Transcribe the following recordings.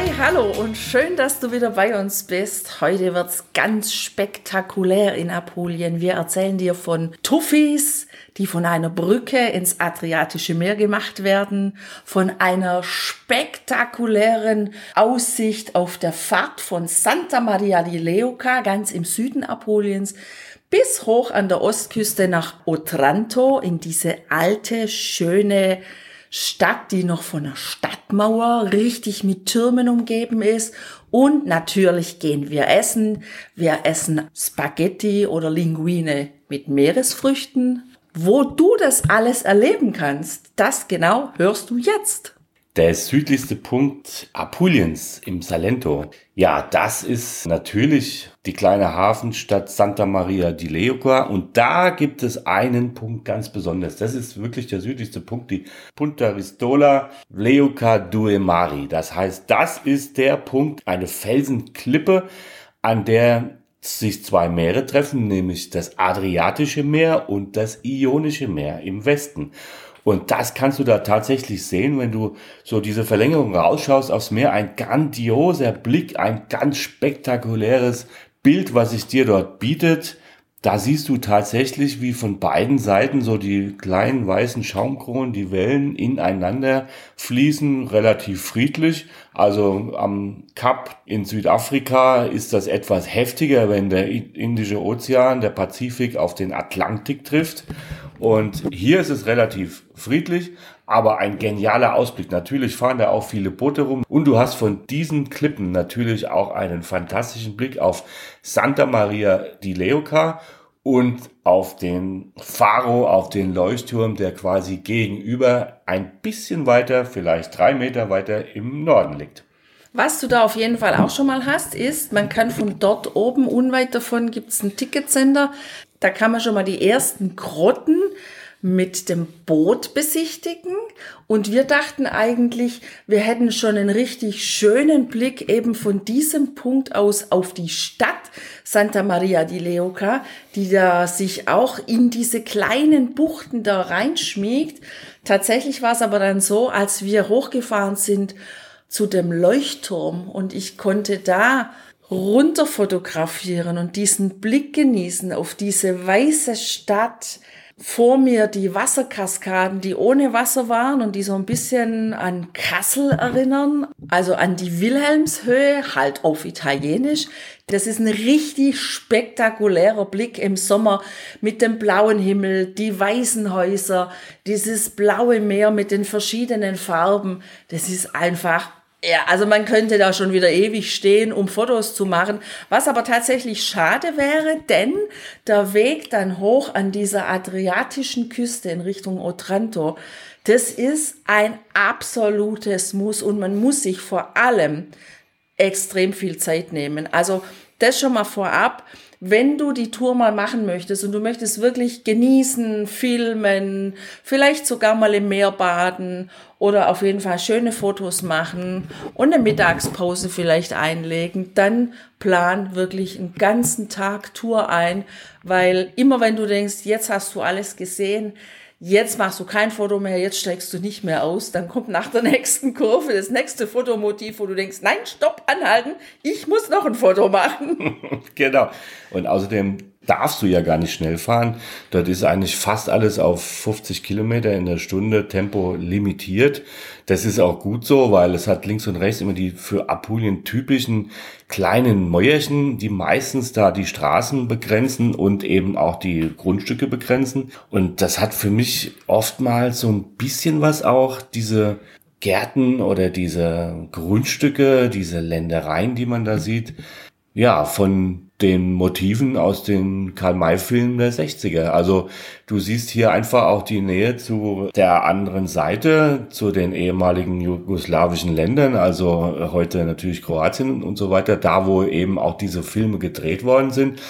Hi, hallo und schön, dass du wieder bei uns bist. Heute wird's ganz spektakulär in Apulien. Wir erzählen dir von Tuffis, die von einer Brücke ins Adriatische Meer gemacht werden, von einer spektakulären Aussicht auf der Fahrt von Santa Maria di Leuca ganz im Süden Apuliens bis hoch an der Ostküste nach Otranto in diese alte, schöne Stadt, die noch von einer Stadtmauer richtig mit Türmen umgeben ist. Und natürlich gehen wir essen. Wir essen Spaghetti oder Linguine mit Meeresfrüchten. Wo du das alles erleben kannst, das genau hörst du jetzt. Der südlichste Punkt Apuliens im Salento. Ja, das ist natürlich die kleine Hafenstadt Santa Maria di Leuca. Und da gibt es einen Punkt ganz besonders. Das ist wirklich der südlichste Punkt, die Punta Ristola Leuca Due Mari. Das heißt, das ist der Punkt, eine Felsenklippe, an der sich zwei Meere treffen, nämlich das Adriatische Meer und das Ionische Meer im Westen. Und das kannst du da tatsächlich sehen, wenn du so diese Verlängerung rausschaust aufs Meer. Ein grandioser Blick, ein ganz spektakuläres Bild, was sich dir dort bietet. Da siehst du tatsächlich, wie von beiden Seiten so die kleinen weißen Schaumkronen, die Wellen ineinander fließen, relativ friedlich. Also am Kap in Südafrika ist das etwas heftiger, wenn der Indische Ozean, der Pazifik auf den Atlantik trifft. Und hier ist es relativ friedlich, aber ein genialer Ausblick. Natürlich fahren da auch viele Boote rum. Und du hast von diesen Klippen natürlich auch einen fantastischen Blick auf Santa Maria di Leuca und auf den Faro, auf den Leuchtturm, der quasi gegenüber ein bisschen weiter, vielleicht drei Meter weiter im Norden liegt. Was du da auf jeden Fall auch schon mal hast, ist, man kann von dort oben, unweit davon, gibt's einen Ticketsender. Da kann man schon mal die ersten Grotten mit dem Boot besichtigen. Und wir dachten eigentlich, wir hätten schon einen richtig schönen Blick eben von diesem Punkt aus auf die Stadt Santa Maria di Leuca, die da sich auch in diese kleinen Buchten da reinschmiegt. Tatsächlich war es aber dann so, als wir hochgefahren sind zu dem Leuchtturm und ich konnte da runter fotografieren und diesen Blick genießen auf diese weiße Stadt. Vor mir die Wasserkaskaden, die ohne Wasser waren und die so ein bisschen an Kassel erinnern, also an die Wilhelmshöhe, halt auf Italienisch. Das ist ein richtig spektakulärer Blick im Sommer mit dem blauen Himmel, die weißen Häuser, dieses blaue Meer mit den verschiedenen Farben. Das ist einfach ja, also man könnte da schon wieder ewig stehen, um Fotos zu machen, was aber tatsächlich schade wäre, denn der Weg dann hoch an dieser adriatischen Küste in Richtung Otranto, das ist ein absolutes Muss und man muss sich vor allem extrem viel Zeit nehmen. Also das schon mal vorab. Wenn du die Tour mal machen möchtest und du möchtest wirklich genießen, filmen, vielleicht sogar mal im Meer baden oder auf jeden Fall schöne Fotos machen und eine Mittagspause vielleicht einlegen, dann plan wirklich einen ganzen Tag Tour ein, weil immer wenn du denkst, jetzt hast du alles gesehen, jetzt machst du kein Foto mehr, jetzt steigst du nicht mehr aus, dann kommt nach der nächsten Kurve das nächste Fotomotiv, wo du denkst, nein, stopp, anhalten, ich muss noch ein Foto machen. genau. Und außerdem darfst du ja gar nicht schnell fahren. Dort ist eigentlich fast alles auf 50 Kilometer in der Stunde Tempo limitiert. Das ist auch gut so, weil es hat links und rechts immer die für Apulien typischen kleinen Mäuerchen, die meistens da die Straßen begrenzen und eben auch die Grundstücke begrenzen. Und das hat für mich oftmals so ein bisschen was auch, diese Gärten oder diese Grundstücke, diese Ländereien, die man da sieht, ja, von den Motiven aus den Karl-May-Filmen der 60er. Also du siehst hier einfach auch die Nähe zu der anderen Seite, zu den ehemaligen jugoslawischen Ländern, also heute natürlich Kroatien und so weiter, da wo eben auch diese Filme gedreht worden sind.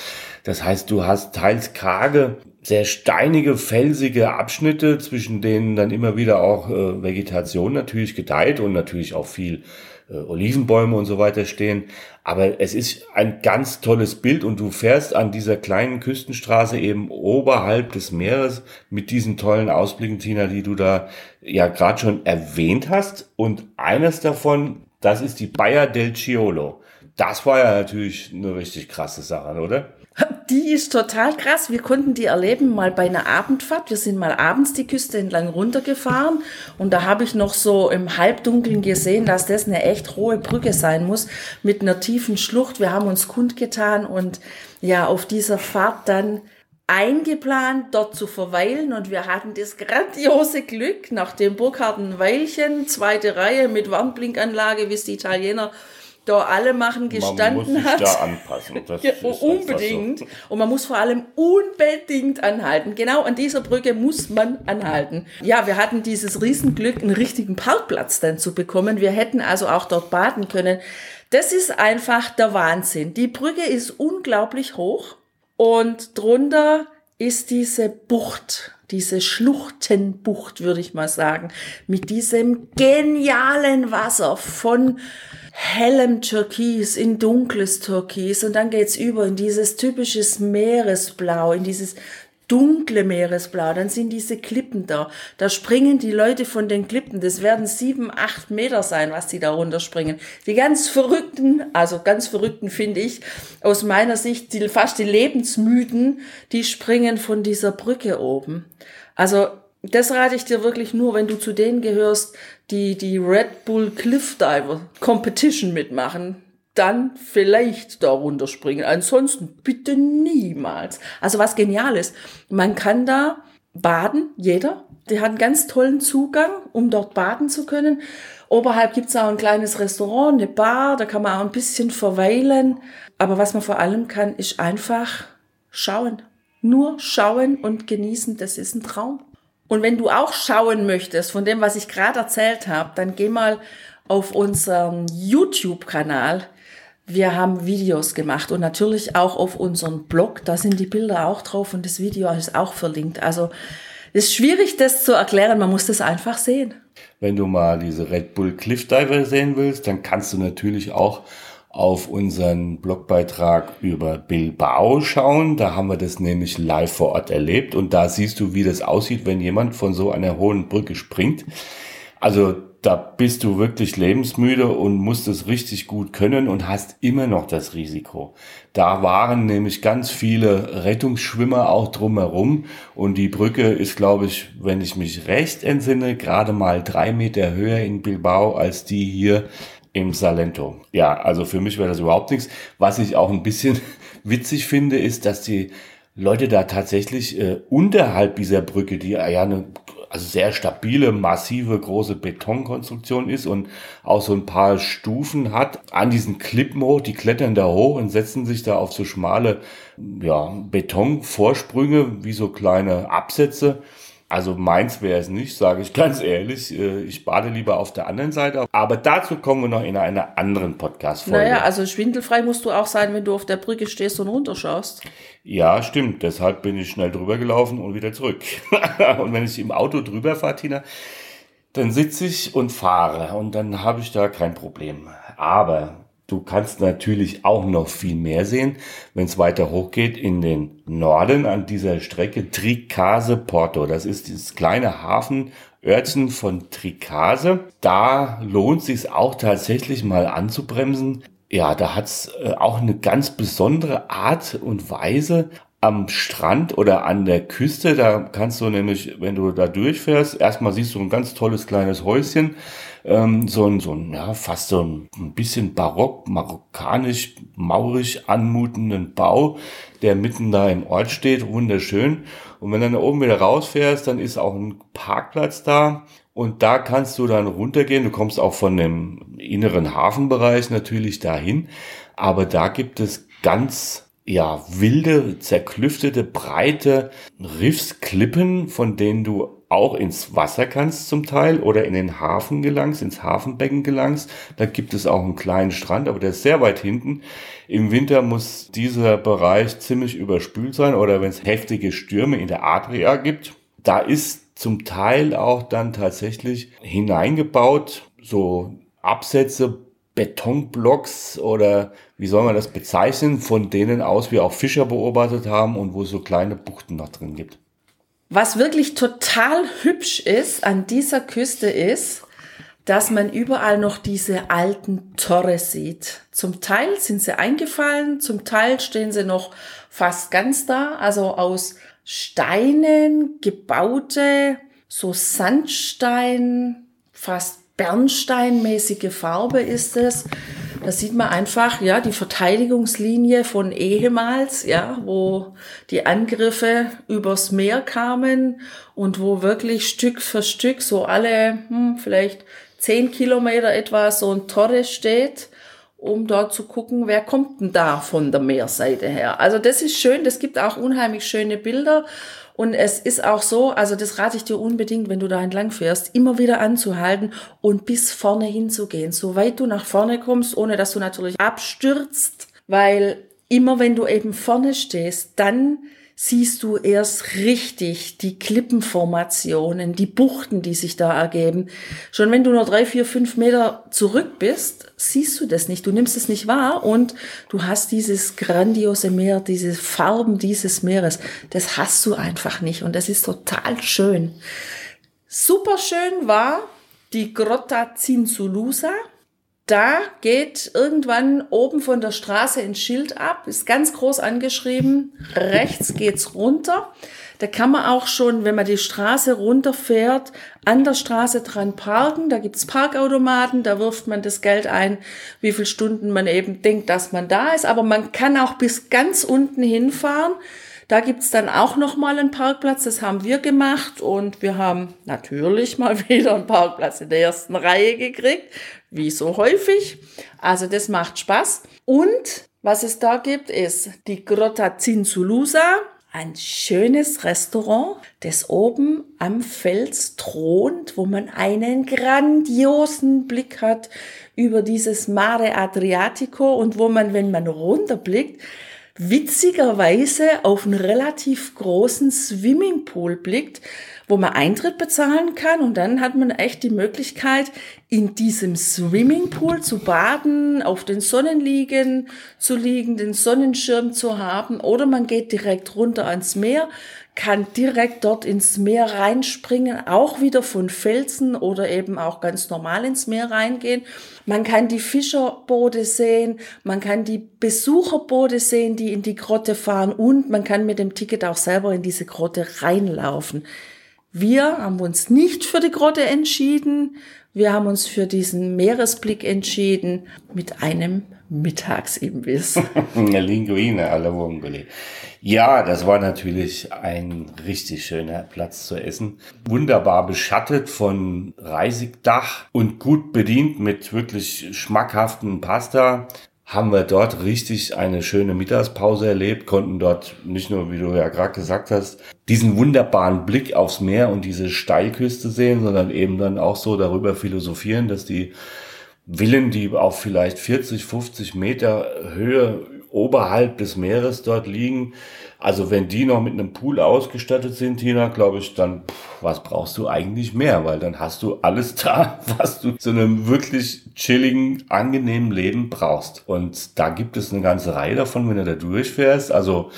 Das heißt, du hast teils karge, sehr steinige, felsige Abschnitte, zwischen denen dann immer wieder auch äh, Vegetation natürlich gedeiht und natürlich auch viel äh, Olivenbäume und so weiter stehen. Aber es ist ein ganz tolles Bild und du fährst an dieser kleinen Küstenstraße eben oberhalb des Meeres mit diesen tollen Ausblicken, Tina, die du da ja gerade schon erwähnt hast. Und eines davon, das ist die Bayer del Ciolo. Das war ja natürlich eine richtig krasse Sache, oder? Die ist total krass. Wir konnten die erleben mal bei einer Abendfahrt. Wir sind mal abends die Küste entlang runtergefahren und da habe ich noch so im Halbdunkeln gesehen, dass das eine echt hohe Brücke sein muss mit einer tiefen Schlucht. Wir haben uns kundgetan und ja, auf dieser Fahrt dann eingeplant, dort zu verweilen und wir hatten das grandiose Glück, nach dem Burkhardt Weilchen, zweite Reihe mit Warnblinkanlage, wie es die Italiener da alle machen gestanden man muss hat. Sich da anpassen. Ja, unbedingt. So. Und man muss vor allem unbedingt anhalten. Genau an dieser Brücke muss man anhalten. Ja, wir hatten dieses Riesenglück, einen richtigen Parkplatz dann zu bekommen. Wir hätten also auch dort baden können. Das ist einfach der Wahnsinn. Die Brücke ist unglaublich hoch und drunter ist diese Bucht, diese Schluchtenbucht, würde ich mal sagen, mit diesem genialen Wasser von hellem Türkis in dunkles Türkis und dann geht's über in dieses typisches Meeresblau, in dieses dunkle Meeresblau, dann sind diese Klippen da. Da springen die Leute von den Klippen. Das werden sieben, acht Meter sein, was die da runterspringen. Die ganz Verrückten, also ganz Verrückten finde ich, aus meiner Sicht, die, fast die Lebensmüden, die springen von dieser Brücke oben. Also das rate ich dir wirklich nur, wenn du zu denen gehörst, die die Red Bull Cliff Diver Competition mitmachen. Dann vielleicht da runterspringen. Ansonsten bitte niemals. Also was genial ist, man kann da baden, jeder. Der hat einen ganz tollen Zugang, um dort baden zu können. Oberhalb gibt's auch ein kleines Restaurant, eine Bar, da kann man auch ein bisschen verweilen. Aber was man vor allem kann, ist einfach schauen. Nur schauen und genießen, das ist ein Traum. Und wenn du auch schauen möchtest von dem, was ich gerade erzählt habe, dann geh mal auf unseren YouTube-Kanal. Wir haben Videos gemacht und natürlich auch auf unserem Blog. Da sind die Bilder auch drauf und das Video ist auch verlinkt. Also es ist schwierig, das zu erklären. Man muss das einfach sehen. Wenn du mal diese Red Bull Cliff Diver sehen willst, dann kannst du natürlich auch auf unseren Blogbeitrag über Bilbao schauen. Da haben wir das nämlich live vor Ort erlebt und da siehst du, wie das aussieht, wenn jemand von so einer hohen Brücke springt. Also da bist du wirklich lebensmüde und musst es richtig gut können und hast immer noch das Risiko. Da waren nämlich ganz viele Rettungsschwimmer auch drumherum und die Brücke ist, glaube ich, wenn ich mich recht entsinne, gerade mal drei Meter höher in Bilbao als die hier im Salento. Ja, also für mich wäre das überhaupt nichts. Was ich auch ein bisschen witzig finde, ist, dass die Leute da tatsächlich äh, unterhalb dieser Brücke, die ja eine also sehr stabile, massive, große Betonkonstruktion ist und auch so ein paar Stufen hat, an diesen Klippen hoch, die klettern da hoch und setzen sich da auf so schmale ja, Betonvorsprünge, wie so kleine Absätze also meins wäre es nicht, sage ich ganz ehrlich. Äh, ich bade lieber auf der anderen Seite. Aber dazu kommen wir noch in einer anderen Podcast-Folge. Naja, also schwindelfrei musst du auch sein, wenn du auf der Brücke stehst und runterschaust. Ja, stimmt. Deshalb bin ich schnell drüber gelaufen und wieder zurück. und wenn ich im Auto drüber fahre, Tina, dann sitze ich und fahre und dann habe ich da kein Problem. Aber Du kannst natürlich auch noch viel mehr sehen, wenn es weiter hochgeht in den Norden an dieser Strecke Tricase Porto. Das ist dieses kleine Hafenörtchen von Tricase. Da lohnt sich auch tatsächlich mal anzubremsen. Ja, da hat's äh, auch eine ganz besondere Art und Weise am Strand oder an der Küste. Da kannst du nämlich, wenn du da durchfährst, erstmal siehst du ein ganz tolles kleines Häuschen ähm, so ein, so ein, ja, fast so ein, bisschen barock, marokkanisch, maurisch anmutenden Bau, der mitten da im Ort steht, wunderschön. Und wenn du dann oben wieder rausfährst, dann ist auch ein Parkplatz da. Und da kannst du dann runtergehen. Du kommst auch von dem inneren Hafenbereich natürlich dahin. Aber da gibt es ganz ja, wilde, zerklüftete, breite Riffsklippen, von denen du auch ins Wasser kannst zum Teil oder in den Hafen gelangst, ins Hafenbecken gelangst. Da gibt es auch einen kleinen Strand, aber der ist sehr weit hinten. Im Winter muss dieser Bereich ziemlich überspült sein oder wenn es heftige Stürme in der Adria gibt. Da ist zum Teil auch dann tatsächlich hineingebaut, so Absätze, Betonblocks oder wie soll man das bezeichnen, von denen aus wir auch Fischer beobachtet haben und wo es so kleine Buchten noch drin gibt. Was wirklich total hübsch ist an dieser Küste ist, dass man überall noch diese alten Tore sieht. Zum Teil sind sie eingefallen, zum Teil stehen sie noch fast ganz da, also aus Steinen gebaute, so Sandstein, fast Bernsteinmäßige Farbe ist es. Da sieht man einfach, ja, die Verteidigungslinie von ehemals, ja, wo die Angriffe übers Meer kamen und wo wirklich Stück für Stück so alle, hm, vielleicht zehn Kilometer etwa so ein Torre steht, um dort zu gucken, wer kommt denn da von der Meerseite her. Also das ist schön, das gibt auch unheimlich schöne Bilder und es ist auch so, also das rate ich dir unbedingt, wenn du da entlang fährst, immer wieder anzuhalten und bis vorne hinzugehen, so weit du nach vorne kommst, ohne dass du natürlich abstürzt, weil immer wenn du eben vorne stehst, dann siehst du erst richtig die Klippenformationen, die Buchten, die sich da ergeben. Schon wenn du nur drei, vier, fünf Meter zurück bist, siehst du das nicht. Du nimmst es nicht wahr und du hast dieses grandiose Meer, diese Farben dieses Meeres. Das hast du einfach nicht und das ist total schön. Super schön war die Grotta Zinzulusa da geht irgendwann oben von der Straße ein Schild ab, ist ganz groß angeschrieben, rechts geht's runter. Da kann man auch schon, wenn man die Straße runterfährt, an der Straße dran parken. Da gibt's Parkautomaten, da wirft man das Geld ein, wie viele Stunden man eben denkt, dass man da ist. Aber man kann auch bis ganz unten hinfahren. Da gibt's dann auch nochmal einen Parkplatz, das haben wir gemacht und wir haben natürlich mal wieder einen Parkplatz in der ersten Reihe gekriegt, wie so häufig. Also das macht Spaß. Und was es da gibt, ist die Grotta Zinzulusa, ein schönes Restaurant, das oben am Fels thront, wo man einen grandiosen Blick hat über dieses Mare Adriatico und wo man, wenn man runterblickt, witzigerweise auf einen relativ großen Swimmingpool blickt, wo man Eintritt bezahlen kann. Und dann hat man echt die Möglichkeit, in diesem Swimmingpool zu baden, auf den Sonnenliegen zu liegen, den Sonnenschirm zu haben. Oder man geht direkt runter ans Meer, kann direkt dort ins Meer reinspringen, auch wieder von Felsen oder eben auch ganz normal ins Meer reingehen. Man kann die Fischerboote sehen, man kann die Besucherboote sehen, die in die Grotte fahren und man kann mit dem Ticket auch selber in diese Grotte reinlaufen. Wir haben uns nicht für die Grotte entschieden, wir haben uns für diesen Meeresblick entschieden mit einem Mittagsimbiss. Linguine alla vongole. Ja, das war natürlich ein richtig schöner Platz zu essen. Wunderbar beschattet von Reisigdach und gut bedient mit wirklich schmackhaften Pasta haben wir dort richtig eine schöne Mittagspause erlebt, konnten dort nicht nur, wie du ja gerade gesagt hast, diesen wunderbaren Blick aufs Meer und diese Steilküste sehen, sondern eben dann auch so darüber philosophieren, dass die Villen, die auf vielleicht 40, 50 Meter Höhe oberhalb des Meeres dort liegen, also wenn die noch mit einem Pool ausgestattet sind, Tina, glaube ich, dann pff, was brauchst du eigentlich mehr? Weil dann hast du alles da, was du zu einem wirklich chilligen, angenehmen Leben brauchst. Und da gibt es eine ganze Reihe davon, wenn du da durchfährst. Also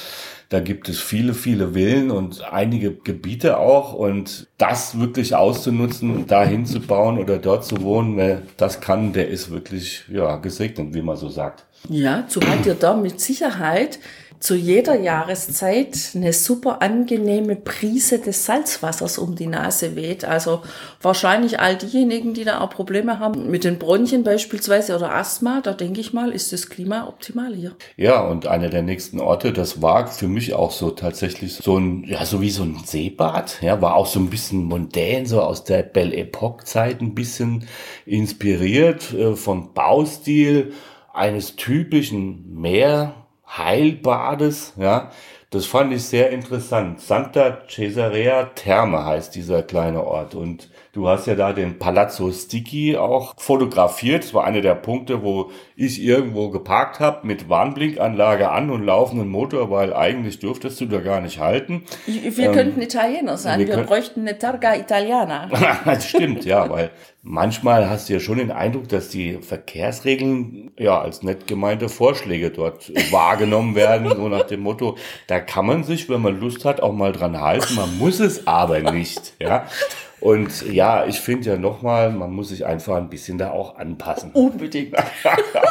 da gibt es viele, viele Villen und einige Gebiete auch. Und das wirklich auszunutzen, da hinzubauen oder dort zu wohnen, wer das kann, der ist wirklich ja, gesegnet, wie man so sagt. Ja, zumal dir da mit Sicherheit zu jeder Jahreszeit eine super angenehme Prise des Salzwassers um die Nase weht. Also wahrscheinlich all diejenigen, die da auch Probleme haben mit den Bronchien beispielsweise oder Asthma, da denke ich mal, ist das Klima optimal hier. Ja, und einer der nächsten Orte, das war für mich auch so tatsächlich so ein, ja, so wie so ein Seebad, ja, war auch so ein bisschen mondän, so aus der Belle Epoque Zeit ein bisschen inspiriert äh, vom Baustil eines typischen Meer Heilbades, ja. Das fand ich sehr interessant. Santa Cesarea Terme heißt dieser kleine Ort und Du hast ja da den Palazzo Sticky auch fotografiert. Das war einer der Punkte, wo ich irgendwo geparkt habe mit Warnblinkanlage an und laufenden Motor, weil eigentlich dürftest du da gar nicht halten. Wir ähm, könnten Italiener sein. Wir, wir bräuchten eine Targa Italiana. das stimmt, ja, weil manchmal hast du ja schon den Eindruck, dass die Verkehrsregeln ja als nett gemeinte Vorschläge dort wahrgenommen werden, so nach dem Motto, da kann man sich, wenn man Lust hat, auch mal dran halten. Man muss es aber nicht, ja. Und ja, ich finde ja nochmal, man muss sich einfach ein bisschen da auch anpassen. Unbedingt.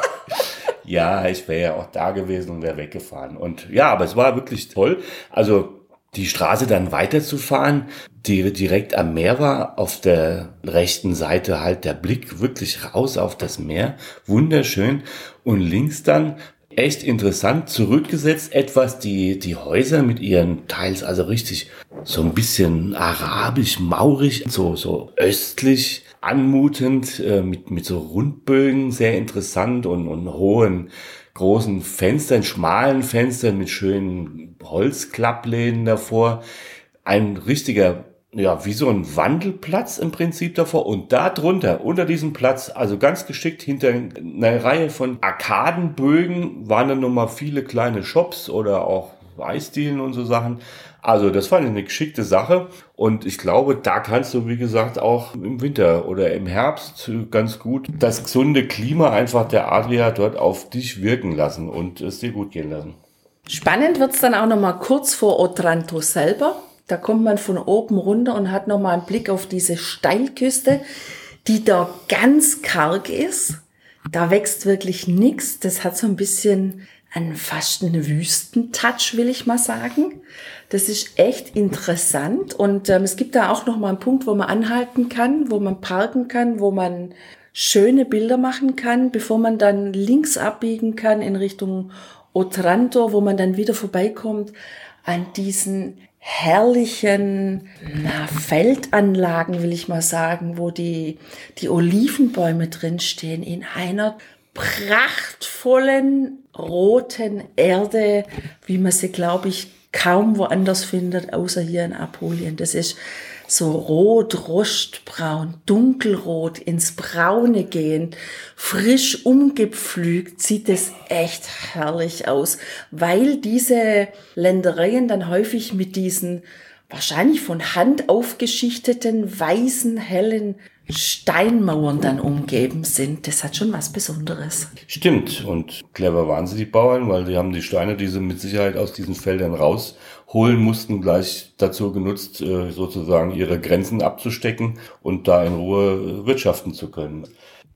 ja, ich wäre ja auch da gewesen und wäre weggefahren. Und ja, aber es war wirklich toll. Also die Straße dann weiterzufahren, die direkt am Meer war, auf der rechten Seite halt der Blick wirklich raus auf das Meer, wunderschön. Und links dann echt interessant zurückgesetzt, etwas die, die Häuser mit ihren teils also richtig so ein bisschen arabisch, maurig, so, so östlich anmutend, äh, mit, mit so Rundbögen, sehr interessant und, und hohen, großen Fenstern, schmalen Fenstern mit schönen Holzklappläden davor. Ein richtiger ja, wie so ein Wandelplatz im Prinzip davor. Und da drunter, unter diesem Platz, also ganz geschickt hinter einer Reihe von Arkadenbögen, waren dann nochmal viele kleine Shops oder auch Eisdielen und so Sachen. Also das war eine geschickte Sache und ich glaube, da kannst du, wie gesagt, auch im Winter oder im Herbst ganz gut das gesunde Klima einfach der Adria dort auf dich wirken lassen und es dir gut gehen lassen. Spannend wird's dann auch nochmal kurz vor Otranto selber. Da kommt man von oben runter und hat nochmal einen Blick auf diese Steilküste, die da ganz karg ist. Da wächst wirklich nichts. Das hat so ein bisschen einen fast einen Wüstentouch, will ich mal sagen. Das ist echt interessant und ähm, es gibt da auch noch mal einen Punkt, wo man anhalten kann, wo man parken kann, wo man schöne Bilder machen kann, bevor man dann links abbiegen kann in Richtung Otranto, wo man dann wieder vorbeikommt an diesen herrlichen na, Feldanlagen, will ich mal sagen, wo die, die Olivenbäume drinstehen in einer prachtvollen roten Erde, wie man sie, glaube ich, kaum woanders findet, außer hier in Apulien. Das ist so rot, rostbraun, dunkelrot, ins Braune gehend, frisch umgepflügt, sieht es echt herrlich aus, weil diese Ländereien dann häufig mit diesen wahrscheinlich von Hand aufgeschichteten, weißen, hellen Steinmauern dann umgeben sind. Das hat schon was Besonderes. Stimmt. Und clever waren sie, die Bauern, weil sie haben die Steine, die sie mit Sicherheit aus diesen Feldern rausholen mussten, gleich dazu genutzt, äh, sozusagen ihre Grenzen abzustecken und da in Ruhe wirtschaften zu können.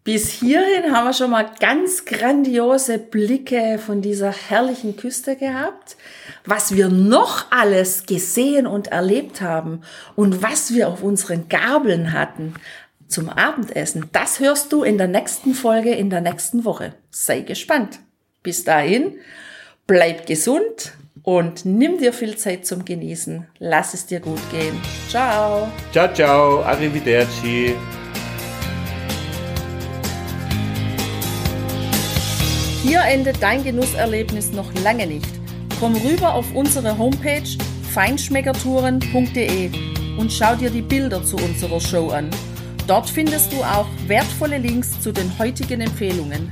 Bis hierhin haben wir schon mal ganz grandiose Blicke von dieser herrlichen Küste gehabt. Was wir noch alles gesehen und erlebt haben und was wir auf unseren Gabeln hatten, zum Abendessen. Das hörst du in der nächsten Folge in der nächsten Woche. Sei gespannt. Bis dahin, bleib gesund und nimm dir viel Zeit zum Genießen. Lass es dir gut gehen. Ciao. Ciao, ciao. Arrivederci. Hier endet dein Genusserlebnis noch lange nicht. Komm rüber auf unsere Homepage feinschmeckertouren.de und schau dir die Bilder zu unserer Show an. Dort findest du auch wertvolle Links zu den heutigen Empfehlungen.